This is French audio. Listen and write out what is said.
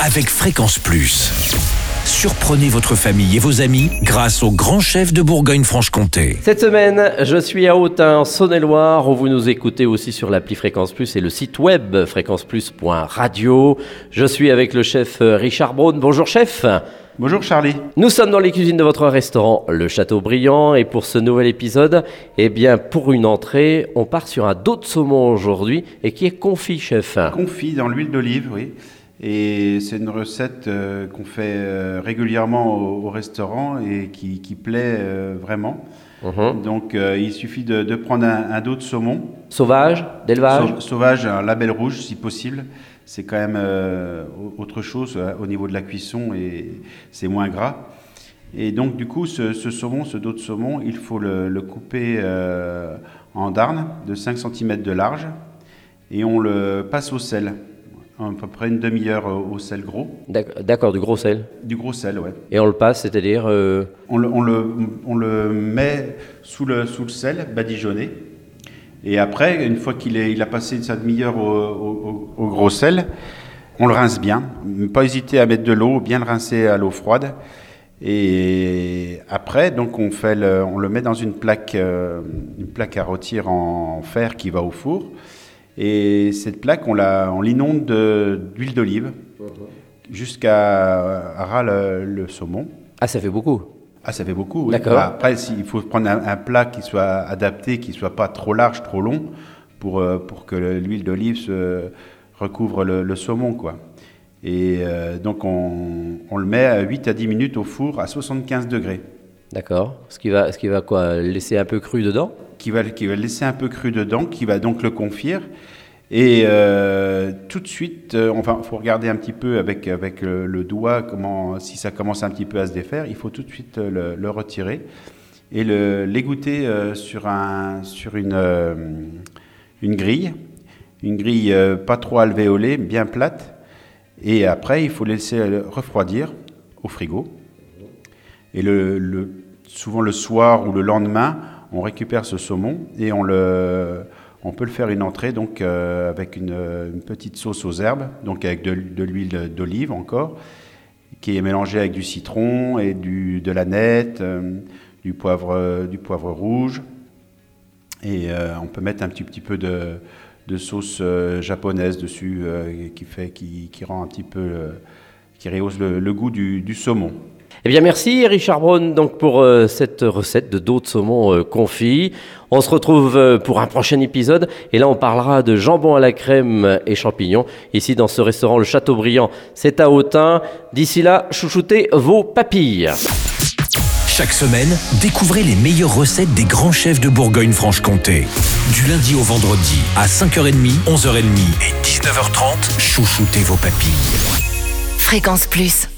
avec Fréquence Plus. Surprenez votre famille et vos amis grâce au grand chef de Bourgogne-Franche-Comté. Cette semaine, je suis à Autun, en Saône-et-Loire, où vous nous écoutez aussi sur l'appli Fréquence Plus et le site web fréquenceplus.radio. Je suis avec le chef Richard Braun. Bonjour chef. Bonjour Charlie. Nous sommes dans les cuisines de votre restaurant, le Château Brillant, et pour ce nouvel épisode, eh bien, pour une entrée, on part sur un dos de saumon aujourd'hui, et qui est confit, chef. Confit dans l'huile d'olive, oui. Et c'est une recette euh, qu'on fait euh, régulièrement au, au restaurant et qui, qui plaît euh, vraiment. Mhm. Donc il suffit de, de prendre un, un dos de saumon, Sauvage, d'élevage. Sau- sauvage, un label rouge si possible. C'est quand même au- autre chose au niveau de la cuisson et c'est moins gras. Et donc du coup, ce, ce saumon, ce dos de saumon, il faut le, le couper en darne de 5 cm de large et on le passe au sel, à peu près une demi-heure au, au sel gros, D'ac- D'accord, du gros sel. du gros sel, ouais. Et on le passe, c'est-à-dire... euh, On le, on le, on le met sous le, sous le sel, badigeonné. Et après, une fois qu'il il a passé sa demi-heure au, au- au- au gros sel, on le rince bien. Pas hésiter à mettre de l'eau, bien le rincer à l'eau froide. Et après, donc on, fait le, on le met dans une plaque, euh, une plaque à rôtir en fer qui va au four. Et cette plaque, on la- on l'inonde de- d'huile d'olive jusqu'à ras le- le saumon. Ah, ça fait beaucoup. Ah, ça fait beaucoup. oui. D'accord. Bah, après, si- il faut prendre un, un plat qui soit adapté, qui soit pas trop large, trop long, pour, euh, pour que le- l'huile d'olive se recouvre le, le saumon, quoi. Et euh, donc, on, on le met à 8 à 10 minutes au four à 75 degrés, D'accord. Ce qui va, ce qui va quoi Laisser un peu cru dedans? Qui va, qui va laisser un peu cru dedans, qui va donc le confire. Et euh, tout de suite, euh, enfin, faut regarder un petit peu avec, avec le, doigt comment, si ça commence un petit peu à se défaire. Il faut tout de suite le, retirer et l'égoutter euh, sur, un, sur une, euh, une grille, une grille pas trop alvéolée, bien plate. Et après, il faut laisser refroidir au frigo. Et le- souvent le soir ou le lendemain, on récupère ce saumon et on, le, on peut le faire une entrée donc euh, avec une, petite sauce aux herbes, donc avec de, l'huile d'olive encore, qui est mélangée avec du citron et du, de la nette, euh, du, poivre, du poivre rouge. Et euh, on peut mettre un petit, petit peu de, de sauce japonaise dessus qui, fait, qui, qui rend un petit peu, qui rehausse le, le goût du, du saumon. Eh bien, merci Richard Braun donc pour euh, cette recette de dos de saumon euh, confit. On se retrouve euh, pour un prochain épisode et là on parlera de jambon à la crème et champignons ici dans ce restaurant le Châteaubriand. C'est à Autun. D'ici là, chouchoutez vos papilles. Chaque semaine, découvrez les meilleures recettes des grands chefs de Bourgogne-Franche-Comté. Du lundi au vendredi à 5h30, 11h30 et 19h30, chouchoutez vos papilles. Fréquence Plus.